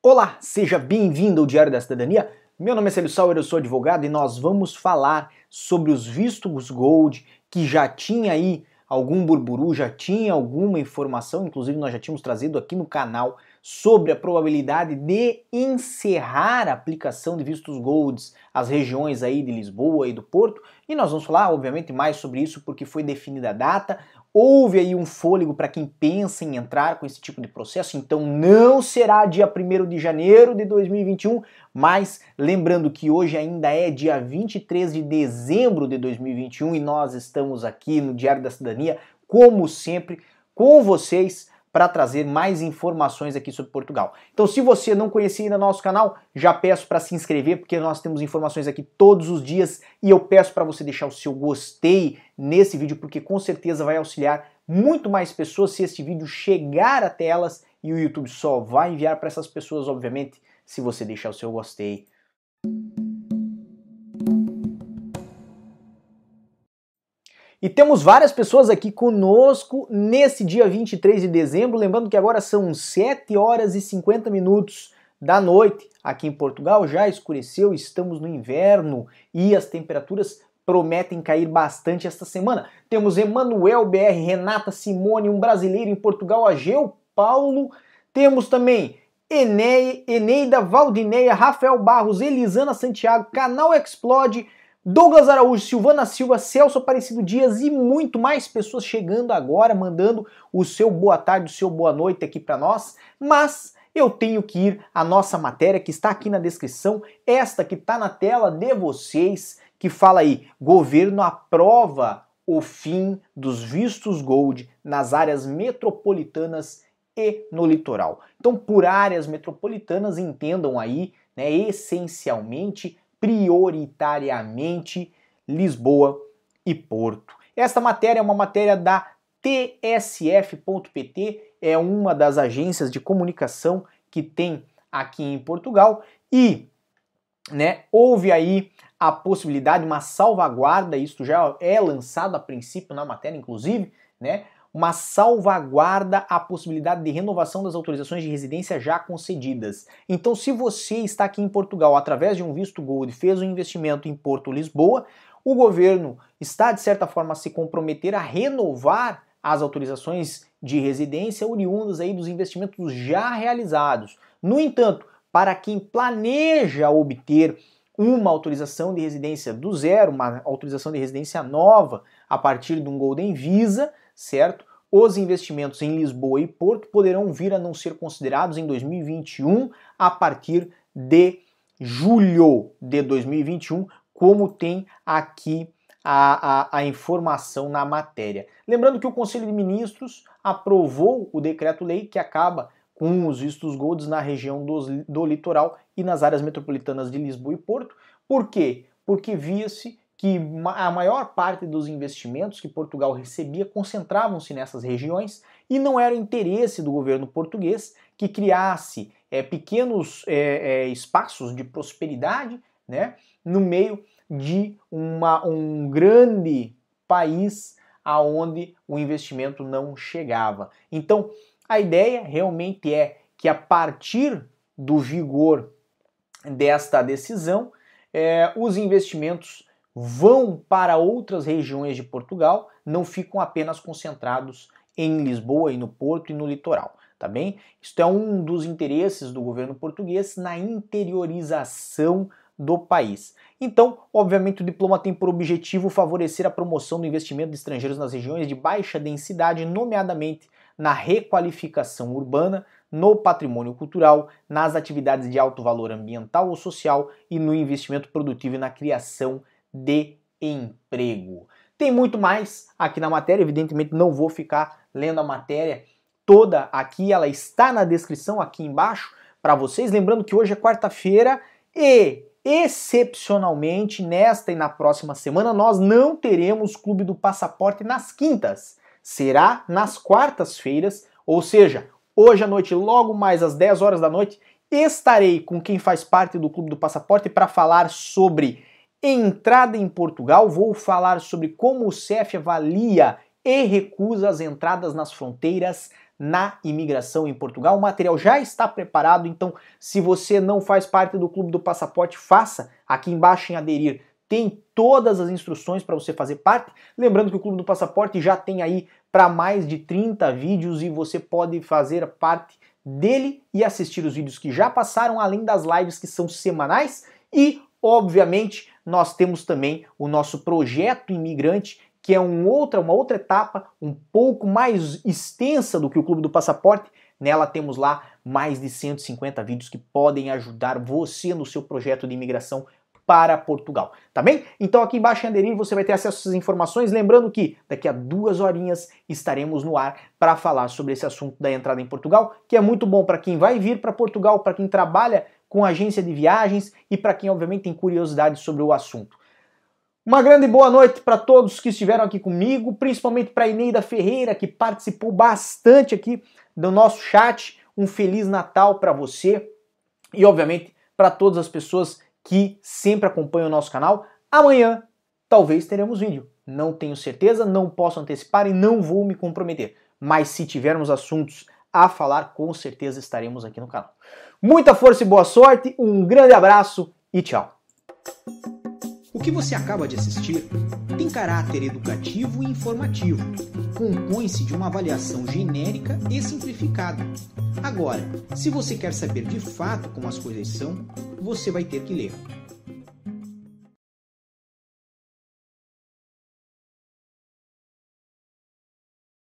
Olá, seja bem-vindo ao Diário da Cidadania. Meu nome é Célio Sauer, eu sou advogado e nós vamos falar sobre os vistos gold que já tinha aí algum burburu, já tinha alguma informação, inclusive nós já tínhamos trazido aqui no canal sobre a probabilidade de encerrar a aplicação de vistos golds às regiões aí de Lisboa e do Porto, e nós vamos falar obviamente mais sobre isso porque foi definida a data, Houve aí um fôlego para quem pensa em entrar com esse tipo de processo, então não será dia 1 de janeiro de 2021, mas lembrando que hoje ainda é dia 23 de dezembro de 2021 e nós estamos aqui no Diário da Cidadania, como sempre, com vocês para trazer mais informações aqui sobre Portugal. Então, se você não conhecia ainda nosso canal, já peço para se inscrever, porque nós temos informações aqui todos os dias e eu peço para você deixar o seu gostei nesse vídeo, porque com certeza vai auxiliar muito mais pessoas se este vídeo chegar até elas e o YouTube só vai enviar para essas pessoas, obviamente, se você deixar o seu gostei. E temos várias pessoas aqui conosco nesse dia 23 de dezembro, lembrando que agora são 7 horas e 50 minutos da noite aqui em Portugal, já escureceu, estamos no inverno e as temperaturas prometem cair bastante esta semana. Temos Emanuel BR, Renata Simone, um brasileiro em Portugal, Ageu Paulo, temos também Eneida, Valdineia, Rafael Barros, Elisana Santiago, Canal Explode, Douglas Araújo, Silvana Silva, Celso Aparecido Dias e muito mais pessoas chegando agora, mandando o seu boa tarde, o seu boa noite aqui para nós. Mas eu tenho que ir à nossa matéria que está aqui na descrição, esta que está na tela de vocês, que fala aí: governo aprova o fim dos vistos gold nas áreas metropolitanas e no litoral. Então, por áreas metropolitanas, entendam aí, né, essencialmente prioritariamente Lisboa e Porto. Esta matéria é uma matéria da tsf.pt, é uma das agências de comunicação que tem aqui em Portugal e né, houve aí a possibilidade, uma salvaguarda, isso já é lançado a princípio na matéria, inclusive, né, uma salvaguarda à possibilidade de renovação das autorizações de residência já concedidas. Então, se você está aqui em Portugal através de um visto Gold, fez um investimento em Porto Lisboa, o governo está de certa forma a se comprometer a renovar as autorizações de residência oriundas aí dos investimentos já realizados. No entanto, para quem planeja obter uma autorização de residência do zero, uma autorização de residência nova a partir de um Golden Visa, certo? Os investimentos em Lisboa e Porto poderão vir a não ser considerados em 2021 a partir de julho de 2021, como tem aqui a, a, a, informação na matéria. Lembrando que o Conselho de Ministros aprovou o decreto-lei que acaba com os vistos golds na região do, do litoral e nas áreas metropolitanas de Lisboa e Porto. Por quê? Porque via-se que a maior parte dos investimentos que Portugal recebia concentravam-se nessas regiões e não era o interesse do governo português que criasse é, pequenos é, é, espaços de prosperidade né, no meio de uma, um grande país aonde o investimento não chegava. Então, a ideia realmente é que a partir do vigor desta decisão, os investimentos vão para outras regiões de Portugal, não ficam apenas concentrados em Lisboa e no Porto e no litoral, tá bem? Isto é um dos interesses do governo português na interiorização do país. Então, obviamente, o diploma tem por objetivo favorecer a promoção do investimento de estrangeiros nas regiões de baixa densidade, nomeadamente na requalificação urbana, no patrimônio cultural, nas atividades de alto valor ambiental ou social e no investimento produtivo e na criação de emprego. Tem muito mais aqui na matéria, evidentemente não vou ficar lendo a matéria toda aqui, ela está na descrição aqui embaixo para vocês. Lembrando que hoje é quarta-feira e excepcionalmente nesta e na próxima semana nós não teremos Clube do Passaporte nas quintas. Será nas quartas-feiras, ou seja, hoje à noite, logo mais às 10 horas da noite, estarei com quem faz parte do Clube do Passaporte para falar sobre Entrada em Portugal, vou falar sobre como o CEF avalia e recusa as entradas nas fronteiras na imigração em Portugal. O material já está preparado, então se você não faz parte do Clube do Passaporte, faça. Aqui embaixo em aderir tem todas as instruções para você fazer parte. Lembrando que o Clube do Passaporte já tem aí para mais de 30 vídeos e você pode fazer parte dele e assistir os vídeos que já passaram, além das lives que são semanais e, obviamente, nós temos também o nosso projeto imigrante que é um outra, uma outra etapa um pouco mais extensa do que o Clube do Passaporte. Nela temos lá mais de 150 vídeos que podem ajudar você no seu projeto de imigração para Portugal, tá bem? Então aqui embaixo em aderir você vai ter acesso a essas informações, lembrando que daqui a duas horinhas estaremos no ar para falar sobre esse assunto da entrada em Portugal, que é muito bom para quem vai vir para Portugal, para quem trabalha com agência de viagens e para quem obviamente tem curiosidade sobre o assunto. Uma grande boa noite para todos que estiveram aqui comigo, principalmente para Ineida Ferreira, que participou bastante aqui do nosso chat. Um feliz Natal para você e, obviamente, para todas as pessoas que sempre acompanham o nosso canal. Amanhã talvez teremos vídeo. Não tenho certeza, não posso antecipar e não vou me comprometer. Mas se tivermos assuntos a falar, com certeza estaremos aqui no canal. Muita força e boa sorte, um grande abraço e tchau! O que você acaba de assistir tem caráter educativo e informativo. Compõe-se de uma avaliação genérica e simplificada. Agora, se você quer saber de fato como as coisas são, você vai ter que ler.